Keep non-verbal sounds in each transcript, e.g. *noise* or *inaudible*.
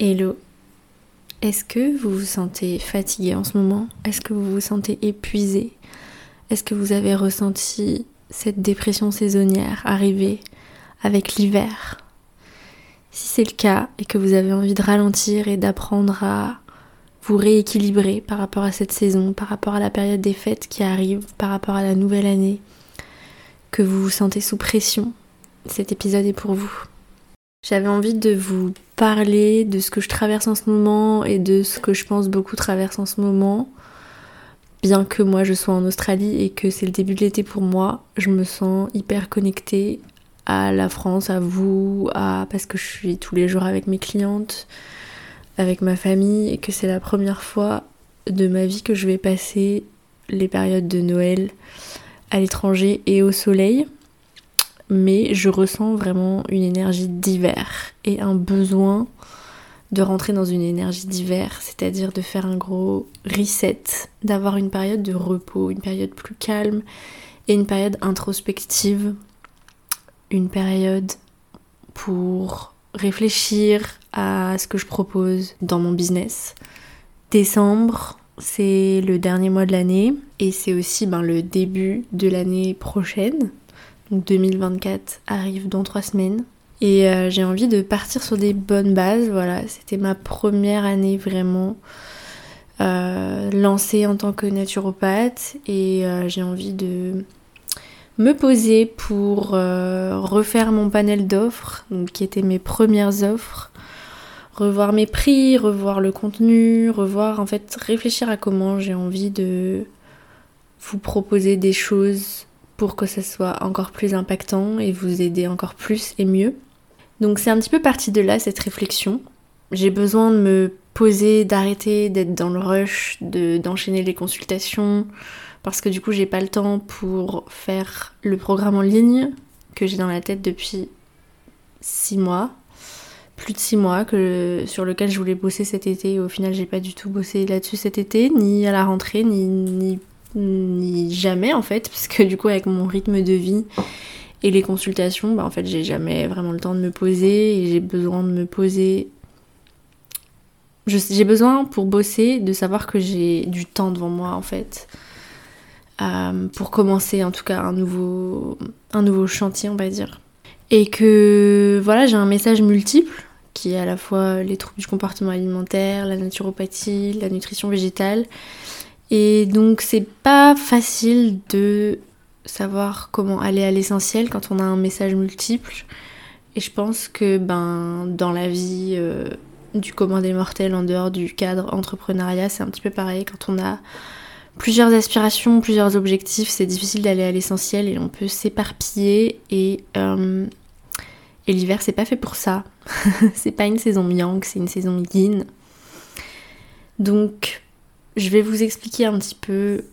Hello. Est-ce que vous vous sentez fatigué en ce moment? Est-ce que vous vous sentez épuisé? Est-ce que vous avez ressenti cette dépression saisonnière arriver avec l'hiver? Si c'est le cas et que vous avez envie de ralentir et d'apprendre à vous rééquilibrer par rapport à cette saison, par rapport à la période des fêtes qui arrive, par rapport à la nouvelle année, que vous vous sentez sous pression, cet épisode est pour vous. J'avais envie de vous parler de ce que je traverse en ce moment et de ce que je pense beaucoup traverse en ce moment. Bien que moi je sois en Australie et que c'est le début de l'été pour moi, je me sens hyper connectée à la France, à vous, à parce que je suis tous les jours avec mes clientes, avec ma famille et que c'est la première fois de ma vie que je vais passer les périodes de Noël à l'étranger et au soleil mais je ressens vraiment une énergie d'hiver et un besoin de rentrer dans une énergie d'hiver, c'est-à-dire de faire un gros reset, d'avoir une période de repos, une période plus calme et une période introspective, une période pour réfléchir à ce que je propose dans mon business. Décembre, c'est le dernier mois de l'année et c'est aussi ben, le début de l'année prochaine, 2024 arrive dans trois semaines. Et euh, j'ai envie de partir sur des bonnes bases. Voilà, c'était ma première année vraiment euh, lancée en tant que naturopathe. Et euh, j'ai envie de me poser pour refaire mon panel d'offres, qui étaient mes premières offres. Revoir mes prix, revoir le contenu, revoir en fait réfléchir à comment j'ai envie de vous proposer des choses pour que ça soit encore plus impactant et vous aider encore plus et mieux. Donc c'est un petit peu parti de là cette réflexion. J'ai besoin de me poser, d'arrêter d'être dans le rush, de, d'enchaîner les consultations, parce que du coup j'ai pas le temps pour faire le programme en ligne que j'ai dans la tête depuis 6 mois, plus de 6 mois, que, sur lequel je voulais bosser cet été. Au final j'ai pas du tout bossé là-dessus cet été, ni à la rentrée, ni, ni ni jamais en fait, parce que du coup avec mon rythme de vie et les consultations, bah en fait j'ai jamais vraiment le temps de me poser et j'ai besoin de me poser. J'ai besoin pour bosser de savoir que j'ai du temps devant moi en fait. Euh, pour commencer en tout cas un nouveau, un nouveau chantier on va dire. Et que voilà j'ai un message multiple qui est à la fois les troubles du comportement alimentaire, la naturopathie, la nutrition végétale et donc c'est pas facile de savoir comment aller à l'essentiel quand on a un message multiple. Et je pense que ben dans la vie euh, du commun des mortels en dehors du cadre entrepreneuriat, c'est un petit peu pareil. Quand on a plusieurs aspirations, plusieurs objectifs, c'est difficile d'aller à l'essentiel et on peut s'éparpiller et euh, et l'hiver c'est pas fait pour ça. *laughs* c'est pas une saison yang, c'est une saison yin. Donc je vais vous expliquer un petit peu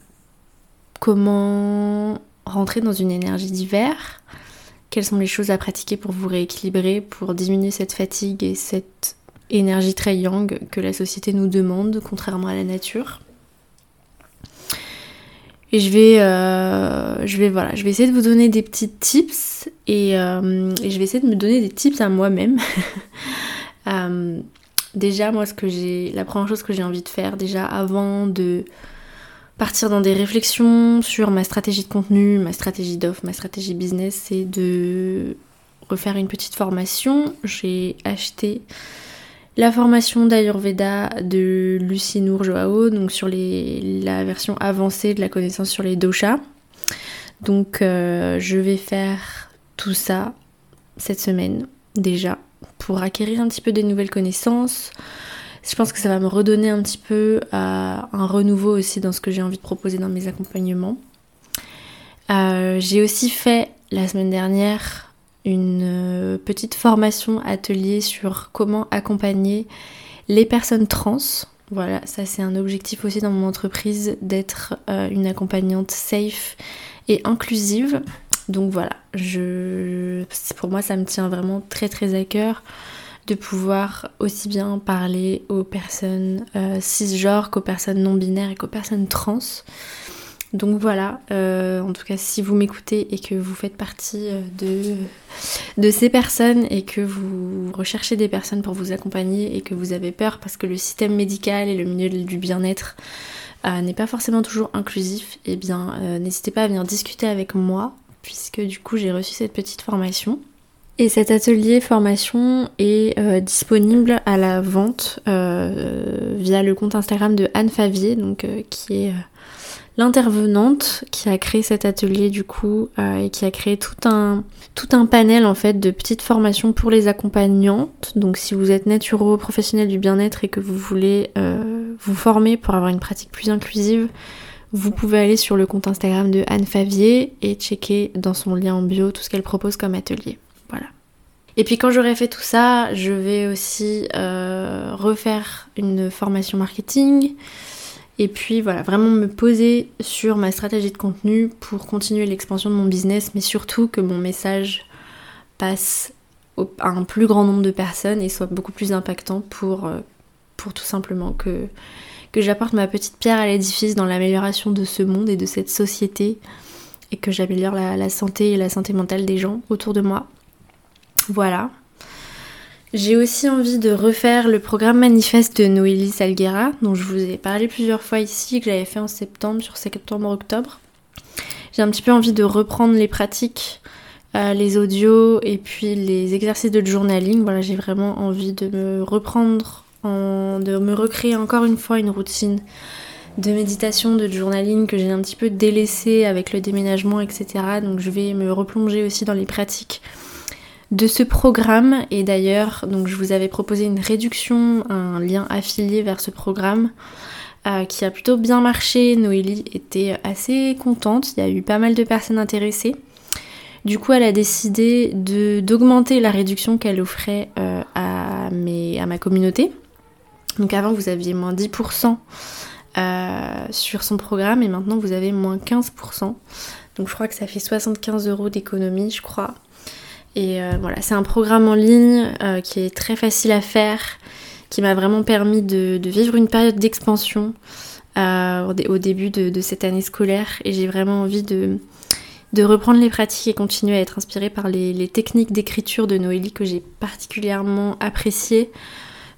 comment rentrer dans une énergie d'hiver, quelles sont les choses à pratiquer pour vous rééquilibrer, pour diminuer cette fatigue et cette énergie très yang que la société nous demande, contrairement à la nature. Et je vais, euh, je vais, voilà, je vais essayer de vous donner des petits tips et, euh, je vais essayer de me donner des tips à moi-même. *laughs* euh, Déjà, moi, ce que j'ai, la première chose que j'ai envie de faire, déjà avant de partir dans des réflexions sur ma stratégie de contenu, ma stratégie d'offre, ma stratégie business, c'est de refaire une petite formation. J'ai acheté la formation d'Ayurveda de Lucie Nour Joao, donc sur la version avancée de la connaissance sur les doshas. Donc euh, je vais faire tout ça cette semaine déjà pour acquérir un petit peu des nouvelles connaissances. Je pense que ça va me redonner un petit peu euh, un renouveau aussi dans ce que j'ai envie de proposer dans mes accompagnements. Euh, j'ai aussi fait la semaine dernière une euh, petite formation atelier sur comment accompagner les personnes trans. Voilà, ça c'est un objectif aussi dans mon entreprise d'être une accompagnante safe et inclusive. Donc voilà, je, pour moi ça me tient vraiment très très à cœur de pouvoir aussi bien parler aux personnes euh, cisgenres qu'aux personnes non binaires et qu'aux personnes trans. Donc voilà, euh, en tout cas si vous m'écoutez et que vous faites partie euh, de, ces personnes et que vous recherchez des personnes pour vous accompagner et que vous avez peur parce que le système médical et le milieu du bien-être n'est pas forcément toujours inclusif, eh bien n'hésitez pas à venir discuter avec moi puisque du coup j'ai reçu cette petite formation. Et cet atelier formation est disponible à la vente via le compte Instagram de Anne Favier, donc qui est l'intervenante qui a créé cet atelier du coup euh, et qui a créé tout un, tout un panel en fait de petites formations pour les accompagnantes. Donc si vous êtes naturo professionnel du bien-être et que vous voulez euh, vous former pour avoir une pratique plus inclusive, vous pouvez aller sur le compte Instagram de Anne Favier et checker dans son lien en bio tout ce qu'elle propose comme atelier. Voilà. Et puis quand j'aurai fait tout ça, je vais aussi euh, refaire une formation marketing. Et puis voilà, vraiment me poser sur ma stratégie de contenu pour continuer l'expansion de mon business, mais surtout que mon message passe à un plus grand nombre de personnes et soit beaucoup plus impactant pour, euh, pour tout simplement que, que j'apporte ma petite pierre à l'édifice dans l'amélioration de ce monde et de cette société et que j'améliore la, santé et la santé mentale des gens autour de moi. Voilà, j'ai aussi envie de refaire le programme manifeste de Noélie Salguera, dont je vous ai parlé plusieurs fois ici, que j'avais fait en septembre, sur septembre-octobre. J'ai un petit peu envie de reprendre les pratiques, euh, les audios et puis les exercices de journaling. Voilà, j'ai vraiment envie de me reprendre, de me recréer encore une fois une routine de méditation, de journaling que j'ai un petit peu délaissé avec le déménagement, etc. Donc je vais me replonger aussi dans les pratiques de ce programme. Et d'ailleurs, donc je vous avais proposé une réduction, un lien affilié vers ce programme. Euh, qui a plutôt bien marché. Noélie était assez contente, il y a eu pas mal de personnes intéressées. Du coup, elle a décidé d'augmenter la réduction qu'elle offrait euh, à ma communauté. Donc avant, vous aviez moins 10% euh, sur son programme et maintenant vous avez moins 15%. Donc je crois que ça fait 75 euros d'économie, je crois. Et euh, voilà, c'est un programme en ligne euh, qui est très facile à faire, qui m'a vraiment permis de, vivre une période d'expansion au, début de, cette année scolaire. Et j'ai vraiment envie de, reprendre les pratiques et continuer à être inspirée par les, techniques d'écriture de Noélie que j'ai particulièrement appréciées.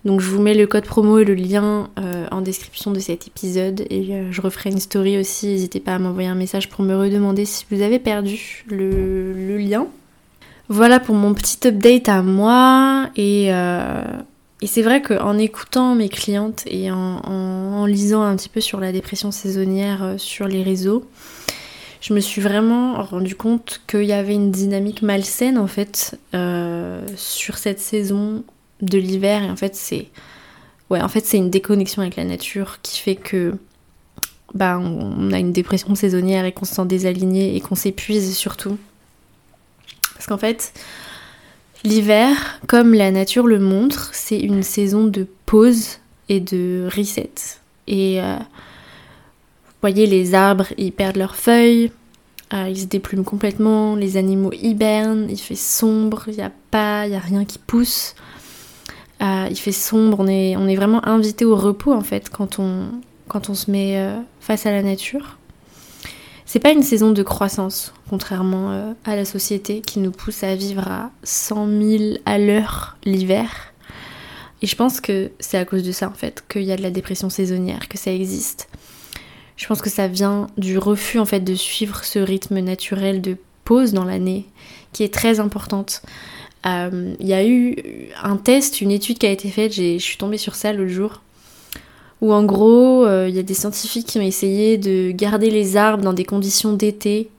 Donc je vous mets le code promo et le lien en description de cet épisode et je referai une story aussi. N'hésitez pas à m'envoyer un message pour me redemander si vous avez perdu le lien. Voilà pour mon petit update à moi et, euh, c'est vrai qu'en écoutant mes clientes et en, lisant un petit peu sur la dépression saisonnière euh, sur les réseaux, je me suis vraiment rendu compte qu'il y avait une dynamique malsaine en fait euh, sur cette saison de l'hiver et en fait c'est ouais en fait c'est une déconnexion avec la nature qui fait que bah on a une dépression saisonnière et qu'on se sent désaligné et qu'on s'épuise surtout parce qu'en fait, l'hiver, comme la nature le montre, c'est une saison de pause et de reset. Et euh, vous voyez, les arbres, ils perdent leurs feuilles, euh, ils se déplument complètement, les animaux hibernent, il fait sombre, il n'y a pas, il n'y a rien qui pousse. Euh, il fait sombre, on est, on est vraiment invité au repos en fait quand on, quand on se met face à la nature. C'est pas une saison de croissance, contrairement euh, à la société qui nous pousse à vivre à 100 000 à l'heure l'hiver. Et je pense que c'est à cause de ça en fait qu'il y a de la dépression saisonnière, que ça existe. Je pense que ça vient du refus en fait de suivre ce rythme naturel de pause dans l'année qui est très importante. Euh, il y a eu un test, une étude qui a été faite, je suis tombée sur ça l'autre jour, où en gros, euh, il y a des scientifiques qui ont essayé de garder les arbres dans des conditions d'été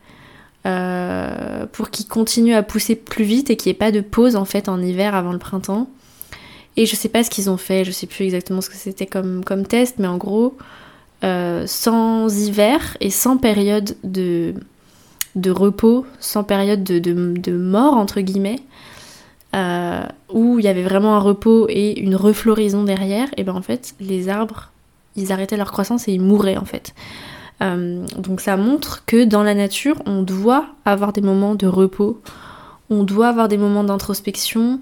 euh, pour qu'ils continuent à pousser plus vite et qu'il n'y ait pas de pause en fait en hiver avant le printemps. Et je sais pas ce qu'ils ont fait, je sais plus exactement ce que c'était comme, comme test, mais en gros, sans hiver et sans période de, de repos, sans période de, de, mort entre guillemets, où il y avait vraiment un repos et une refloraison derrière, et ben en fait les arbres ils arrêtaient leur croissance et ils mouraient en fait. Euh, donc ça montre que dans la nature, on doit avoir des moments de repos, on doit avoir des moments d'introspection,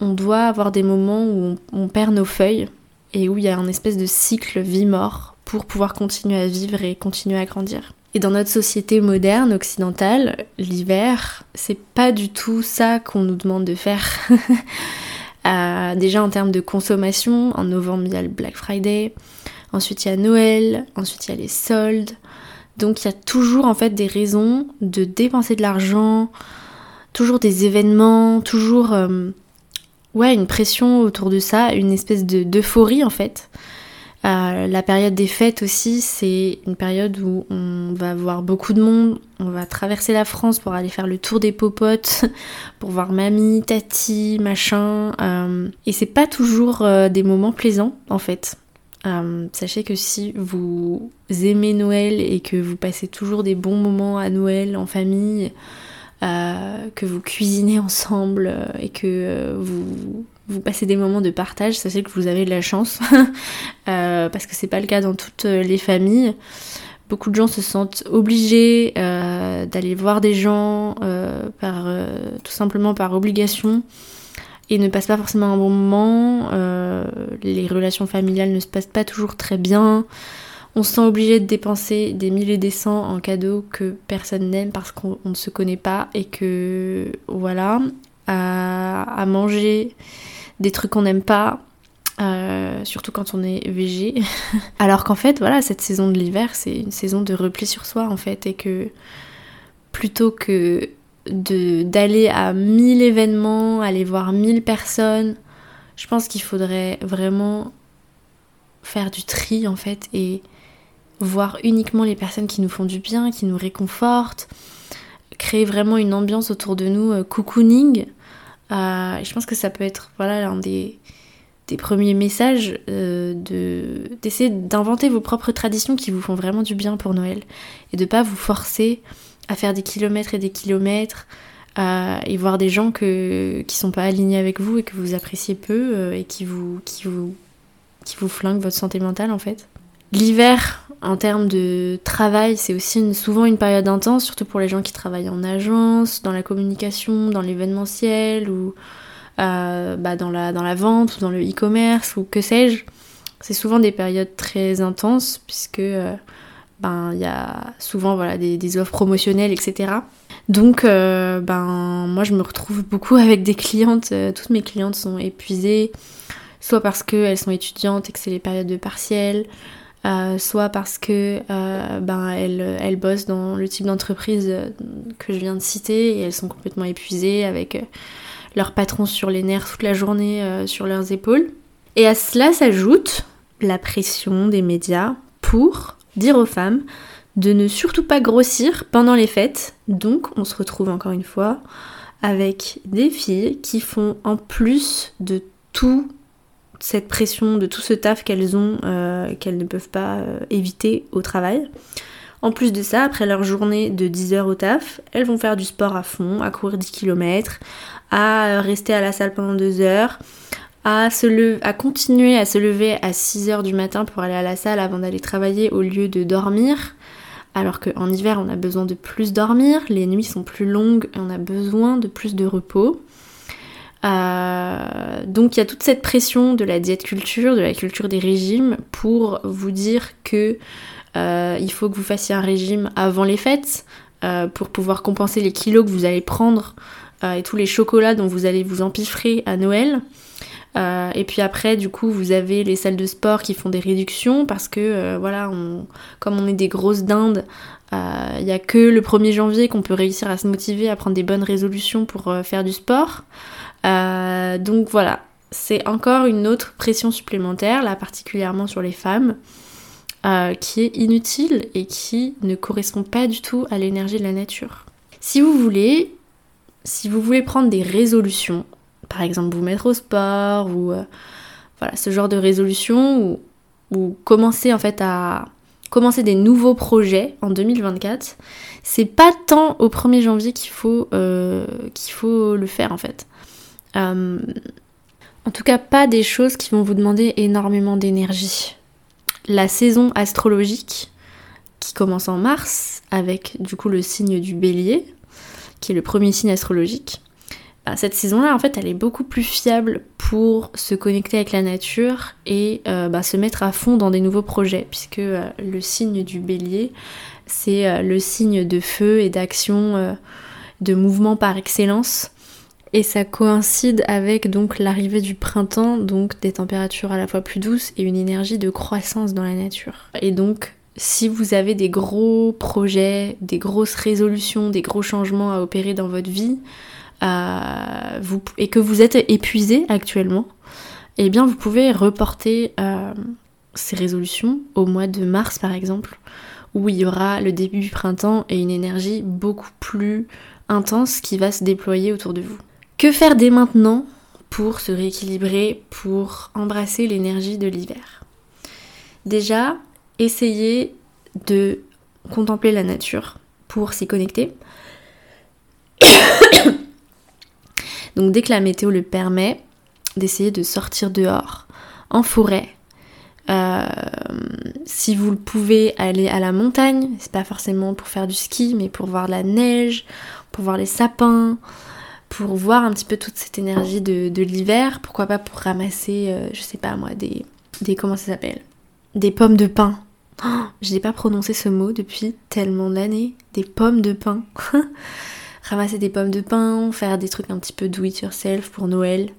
on doit avoir des moments où on, perd nos feuilles et où il y a un espèce de cycle vie-mort pour pouvoir continuer à vivre et continuer à grandir. Et dans notre société moderne, occidentale, l'hiver, c'est pas du tout ça qu'on nous demande de faire. *laughs* Euh, déjà en termes de consommation, en novembre il y a le Black Friday, ensuite il y a Noël, ensuite il y a les soldes. Donc il y a toujours en fait des raisons de dépenser de l'argent, toujours des événements, toujours euh, ouais une pression autour de ça, une espèce de d'euphorie en fait. Euh, la période des fêtes aussi, c'est une période où on va voir beaucoup de monde. On va traverser la France pour aller faire le tour des popotes, *laughs* pour voir mamie, tati, machin. Euh, et c'est pas toujours euh, des moments plaisants en fait. sachez que si vous aimez Noël et que vous passez toujours des bons moments à Noël en famille, que vous cuisinez ensemble et que vous passez des moments de partage, sachez que vous avez de la chance, *laughs* euh, parce que c'est pas le cas dans toutes les familles. Beaucoup de gens se sentent obligés euh, d'aller voir des gens euh, par, tout simplement par obligation et ne passent pas forcément un bon moment. les relations familiales ne se passent pas toujours très bien. On se sent obligé de dépenser des milliers des cents en cadeaux que personne n'aime parce qu'on ne se connaît pas et que voilà, à manger des trucs qu'on n'aime pas, euh, surtout quand on est végé. *laughs* Alors qu'en fait, voilà, cette saison de l'hiver, c'est une saison de repli sur soi en fait, et que plutôt que d'aller à mille événements, aller voir mille personnes, je pense qu'il faudrait vraiment faire du tri en fait et voir uniquement les personnes qui nous font du bien, qui nous réconfortent, créer vraiment une ambiance autour de nous euh, cocooning euh, je pense que ça peut être voilà l'un des, des premiers messages euh, de d'essayer d'inventer vos propres traditions qui vous font vraiment du bien pour Noël et de pas vous forcer à faire des kilomètres et des kilomètres euh, et voir des gens que, qui sont pas alignés avec vous et que vous appréciez peu et qui vous, qui vous qui vous flinguent votre santé mentale en fait. L'hiver, en termes de travail, c'est aussi souvent une période intense, surtout pour les gens qui travaillent en agence, dans la communication, dans l'événementiel ou euh, bah, dans, la, dans la vente ou dans le e-commerce ou que sais-je. C'est souvent des périodes très intenses puisque euh, ben il y a souvent voilà des, offres promotionnelles, etc. Donc euh, ben moi je me retrouve beaucoup avec des clientes, toutes mes clientes sont épuisées, soit parce qu'elles sont étudiantes et que c'est les périodes de partiel, soit parce que ben elles, bossent dans le type d'entreprise que je viens de citer et elles sont complètement épuisées avec leur patron sur les nerfs toute la journée sur leurs épaules. Et à cela s'ajoute la pression des médias pour dire aux femmes de ne surtout pas grossir pendant les fêtes. Donc on se retrouve encore une fois avec des filles qui font en plus de tout cette pression, de tout ce taf qu'elles ont, euh, qu'elles ne peuvent pas euh, éviter au travail. En plus de ça, après leur journée de 10 heures au taf, elles vont faire du sport à fond, à courir 10 km, à rester à la salle pendant 2 heures, à, se à continuer à se lever à 6 heures du matin pour aller à la salle avant d'aller travailler au lieu de dormir. Alors qu'en hiver, on a besoin de plus dormir, les nuits sont plus longues et on a besoin de plus de repos. Euh, donc il y a toute cette pression de la diète culture, de la culture des régimes, pour vous dire que euh, il faut que vous fassiez un régime avant les fêtes euh, pour pouvoir compenser les kilos que vous allez prendre et tous les chocolats dont vous allez vous empiffrer à Noël. et puis après, du coup, vous avez les salles de sport qui font des réductions parce que, voilà, on, comme on est des grosses dindes, il n'y a que le 1er janvier qu'on peut réussir à se motiver à prendre des bonnes résolutions pour faire du sport. Euh, donc voilà, c'est encore une autre pression supplémentaire, là particulièrement sur les femmes, euh, qui est inutile et qui ne correspond pas du tout à l'énergie de la nature. Si vous voulez, si vous voulez prendre des résolutions, par exemple vous mettre au sport ou euh, voilà ce genre de résolution ou, ou commencer en fait à commencer des nouveaux projets en 2024, c'est pas tant au 1er janvier qu'il faut, qu'il faut le faire en fait. Euh, en tout cas, pas des choses qui vont vous demander énormément d'énergie. La saison astrologique, qui commence en mars, avec du coup le signe du bélier, qui est le premier signe astrologique, bah, cette saison-là, en fait, elle est beaucoup plus fiable pour se connecter avec la nature et euh, bah, se mettre à fond dans des nouveaux projets, puisque euh, le signe du bélier, c'est euh, le signe de feu et d'action, de mouvement par excellence. Et ça coïncide avec donc l'arrivée du printemps, donc des températures à la fois plus douces et une énergie de croissance dans la nature. Et donc, si vous avez des gros projets, des grosses résolutions, des gros changements à opérer dans votre vie, vous, et que vous êtes épuisé actuellement, eh bien vous pouvez reporter euh, ces résolutions au mois de mars par exemple, où il y aura le début du printemps et une énergie beaucoup plus intense qui va se déployer autour de vous. Que faire dès maintenant pour se rééquilibrer, pour embrasser l'énergie de l'hiver? Déjà, essayez de contempler la nature pour s'y connecter. *coughs* Donc dès que la météo le permet, d'essayer de sortir dehors, en forêt. Euh, si vous le pouvez aller à la montagne, c'est pas forcément pour faire du ski, mais pour voir la neige, pour voir les sapins, pour voir un petit peu toute cette énergie de, l'hiver. Pourquoi pas pour ramasser, euh, je sais pas moi, des, des comment ça s'appelle, des pommes de pin. Je n'ai pas prononcé ce mot depuis tellement d'années. Des pommes de pin. *laughs* ramasser des pommes de pin, faire des trucs un petit peu do it yourself pour Noël.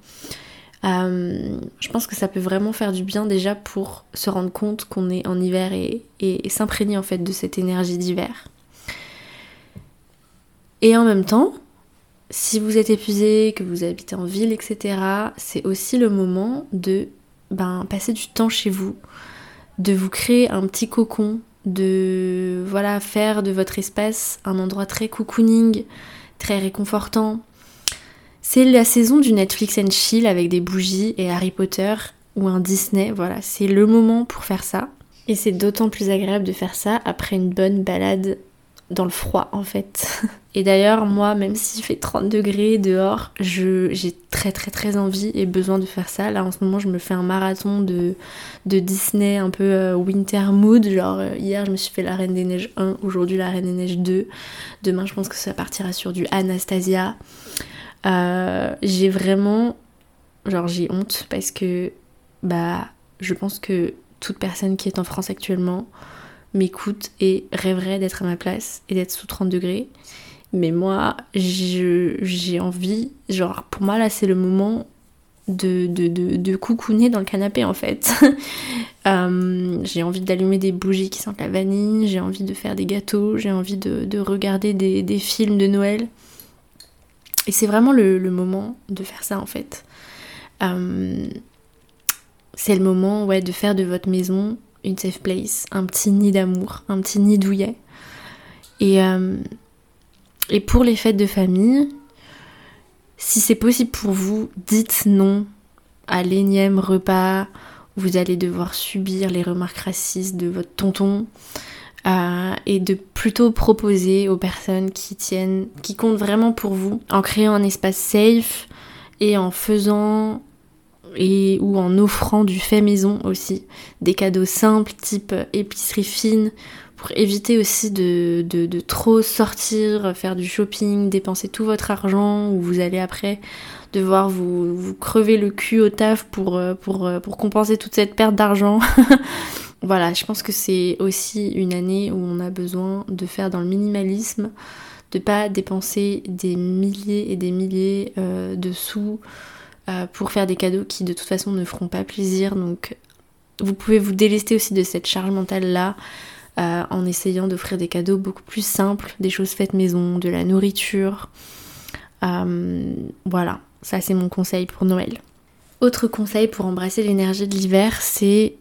Euh, je pense que ça peut vraiment faire du bien déjà pour se rendre compte qu'on est en hiver et, s'imprégner en fait de cette énergie d'hiver. Et en même temps, si vous êtes épuisé, que vous habitez en ville, etc., c'est aussi le moment de ben, passer du temps chez vous, de vous créer un petit cocon, de voilà faire de votre espace un endroit très cocooning, très réconfortant. C'est la saison du Netflix and chill avec des bougies et Harry Potter ou un Disney, voilà, c'est le moment pour faire ça. Et c'est d'autant plus agréable de faire ça après une bonne balade dans le froid en fait. *laughs* Et d'ailleurs, moi, même s'il fait 30 degrés dehors, j'ai très très très envie et besoin de faire ça. Là en ce moment, je me fais un marathon de, de Disney un peu euh, winter mood. Genre, euh, hier, je me suis fait La Reine des Neiges 1, aujourd'hui La Reine des Neiges 2. Demain, je pense que ça partira sur du Anastasia. Euh, j'ai vraiment. Genre, j'ai honte parce que, bah, je pense que toute personne qui est en France actuellement m'écoute et rêverait d'être à ma place et d'être sous 30 degrés. Mais moi, j'ai envie, genre pour moi là c'est le moment de, de, coucouner dans le canapé en fait. *laughs* Euh, j'ai envie d'allumer des bougies qui sentent la vanille, j'ai envie de faire des gâteaux, j'ai envie de, regarder des, films de Noël. Et c'est vraiment le, moment de faire ça en fait. Euh, c'est le moment ouais, de faire de votre maison une safe place, un petit nid d'amour, un petit nid douillet. Et, euh, et pour les fêtes de famille, si c'est possible pour vous, dites non à l'énième repas où vous allez devoir subir les remarques racistes de votre tonton. Euh, et de plutôt proposer aux personnes qui tiennent, qui comptent vraiment pour vous, en créant un espace safe et en faisant et ou en offrant du fait maison aussi, des cadeaux simples type épicerie fine pour éviter aussi de, trop sortir, faire du shopping, dépenser tout votre argent où vous allez après devoir vous, crever le cul au taf pour, pour, pour compenser toute cette perte d'argent. *laughs* voilà, je pense que c'est aussi une année où on a besoin de faire dans le minimalisme, de pas dépenser des milliers et des milliers euh, de sous euh, pour faire des cadeaux qui de toute façon ne feront pas plaisir. Donc vous pouvez vous délester aussi de cette charge mentale là euh, en essayant d'offrir des cadeaux beaucoup plus simples, des choses faites maison, de la nourriture. Euh, voilà, ça c'est mon conseil pour Noël. Autre conseil pour embrasser l'énergie de l'hiver, c'est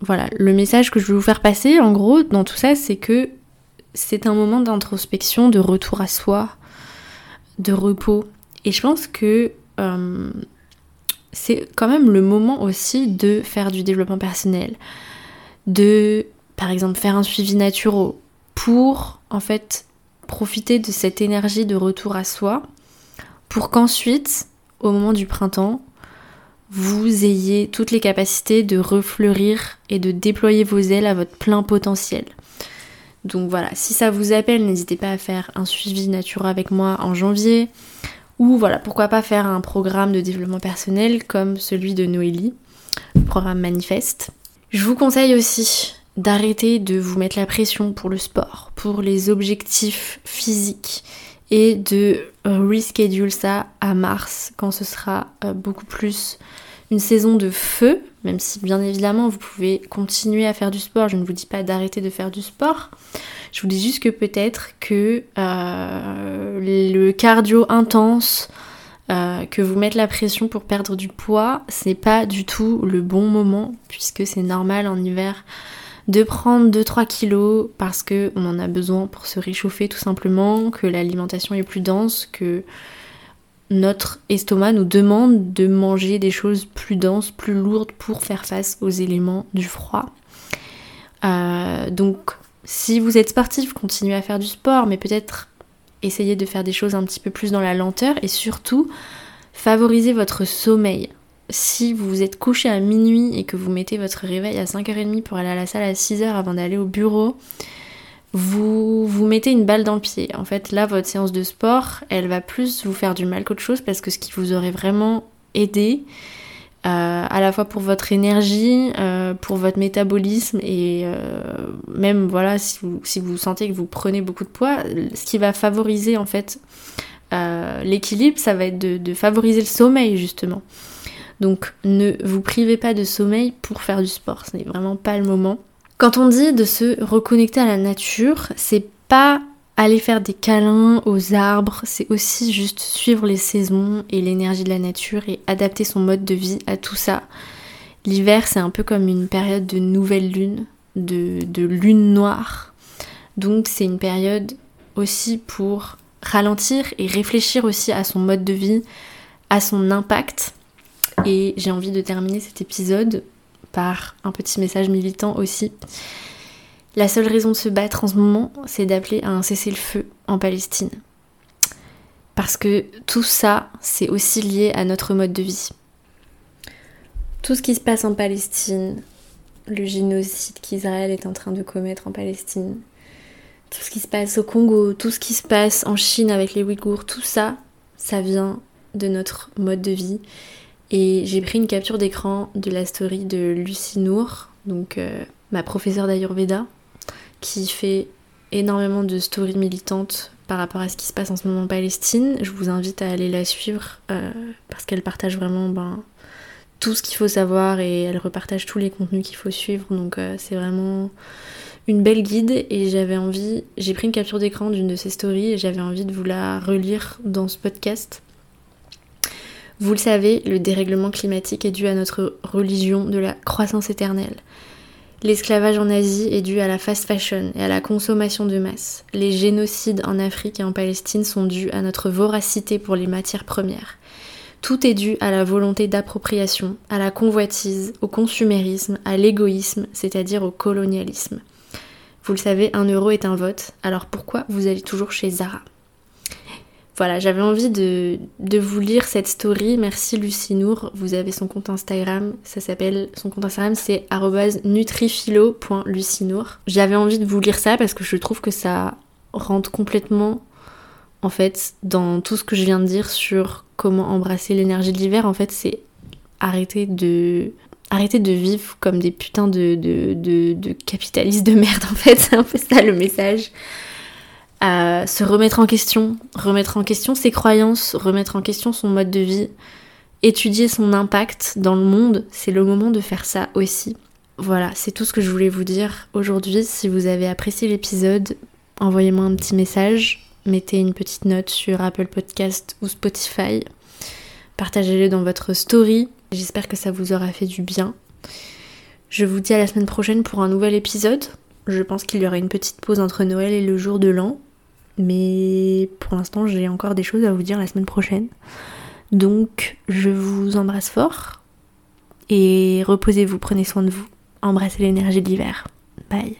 voilà, le message que je veux vous faire passer en gros dans tout ça, c'est que c'est un moment d'introspection, de retour à soi, de repos. Et je pense que c'est quand même le moment aussi de faire du développement personnel, de par exemple faire un suivi naturel pour en fait profiter de cette énergie de retour à soi pour qu'ensuite au moment du printemps vous ayez toutes les capacités de refleurir et de déployer vos ailes à votre plein potentiel. Donc voilà, si ça vous appelle, n'hésitez pas à faire un suivi naturel avec moi en janvier Ou voilà, pourquoi pas faire un programme de développement personnel comme celui de Noélie, le programme Manifeste. Je vous conseille aussi d'arrêter de vous mettre la pression pour le sport, pour les objectifs physiques et de reschedule ça à mars quand ce sera euh, beaucoup plus une saison de feu, même si bien évidemment vous pouvez continuer à faire du sport, je ne vous dis pas d'arrêter de faire du sport, je vous dis juste que peut-être que euh, le cardio intense, euh, que vous mettre la pression pour perdre du poids, c'est pas du tout le bon moment, puisque c'est normal en hiver de prendre 2-3 kilos parce qu'on en a besoin pour se réchauffer tout simplement, que l'alimentation est plus dense, que notre estomac nous demande de manger des choses plus denses, plus lourdes pour faire face aux éléments du froid. Euh, donc si vous êtes sportif, continuez à faire du sport, mais peut-être essayez de faire des choses un petit peu plus dans la lenteur et surtout favorisez votre sommeil si vous vous êtes couché à minuit et que vous mettez votre réveil à 5h30 pour aller à la salle à 6h avant d'aller au bureau, vous vous mettez une balle dans le pied. En fait, là, votre séance de sport, elle va plus vous faire du mal qu'autre chose parce que ce qui vous aurait vraiment aidé, euh, à la fois pour votre énergie, euh, pour votre métabolisme et euh, même voilà si vous, si vous sentez que vous prenez beaucoup de poids, ce qui va favoriser en fait l'équilibre, ça va être de, favoriser le sommeil justement. Donc ne vous privez pas de sommeil pour faire du sport, ce n'est vraiment pas le moment. Quand on dit de se reconnecter à la nature, c'est pas aller faire des câlins aux arbres, c'est aussi juste suivre les saisons et l'énergie de la nature et adapter son mode de vie à tout ça. L'hiver, c'est un peu comme une période de nouvelle lune, de, de lune noire. Donc c'est une période aussi pour ralentir et réfléchir aussi à son mode de vie, à son impact et j'ai envie de terminer cet épisode par un petit message militant aussi. La seule raison de se battre en ce moment, c'est d'appeler à un cessez-le-feu en Palestine. Parce que tout ça, c'est aussi lié à notre mode de vie. Tout ce qui se passe en Palestine, le génocide qu'Israël est en train de commettre en Palestine, tout ce qui se passe au Congo, tout ce qui se passe en Chine avec les Ouïghours, tout ça, ça vient de notre mode de vie et j'ai pris une capture d'écran de la story de Lucie Nour, donc euh, ma professeure d'Ayurveda, qui fait énormément de stories militantes par rapport à ce qui se passe en ce moment en Palestine. Je vous invite à aller la suivre euh, parce qu'elle partage vraiment ben, tout ce qu'il faut savoir et elle repartage tous les contenus qu'il faut suivre. Donc euh, c'est vraiment une belle guide et j'avais envie, j'ai pris une capture d'écran d'une de ses stories et j'avais envie de vous la relire dans ce podcast vous le savez, le dérèglement climatique est dû à notre religion de la croissance éternelle. L'esclavage en Asie est dû à la fast fashion et à la consommation de masse. Les génocides en Afrique et en Palestine sont dus à notre voracité pour les matières premières. Tout est dû à la volonté d'appropriation, à la convoitise, au consumérisme, à l'égoïsme, c'est-à-dire au colonialisme. Vous le savez, un euro est un vote, alors pourquoi vous allez toujours chez Zara? Voilà, j'avais envie de, vous lire cette story. Merci Lucie Nour. Vous avez son compte Instagram. Ça s'appelle. Son compte Instagram c'est nutrifilo.lucinour. J'avais envie de vous lire ça parce que je trouve que ça rentre complètement en fait dans tout ce que je viens de dire sur comment embrasser l'énergie de l'hiver. En fait, c'est arrêter de de vivre comme des putains de, de capitalistes de merde en fait. *laughs* C'est un peu ça le message à se remettre en question, remettre en question ses croyances, remettre en question son mode de vie, étudier son impact dans le monde, c'est le moment de faire ça aussi. Voilà, c'est tout ce que je voulais vous dire aujourd'hui. Si vous avez apprécié l'épisode, envoyez-moi un petit message, mettez une petite note sur Apple Podcast ou Spotify, partagez-le dans votre story. J'espère que ça vous aura fait du bien. Je vous dis à la semaine prochaine pour un nouvel épisode. Je pense qu'il y aura une petite pause entre Noël et le jour de l'an. Mais pour l'instant, j'ai encore des choses à vous dire la semaine prochaine. Donc, je vous embrasse fort. Et reposez-vous, prenez soin de vous. Embrassez l'énergie de l'hiver. Bye.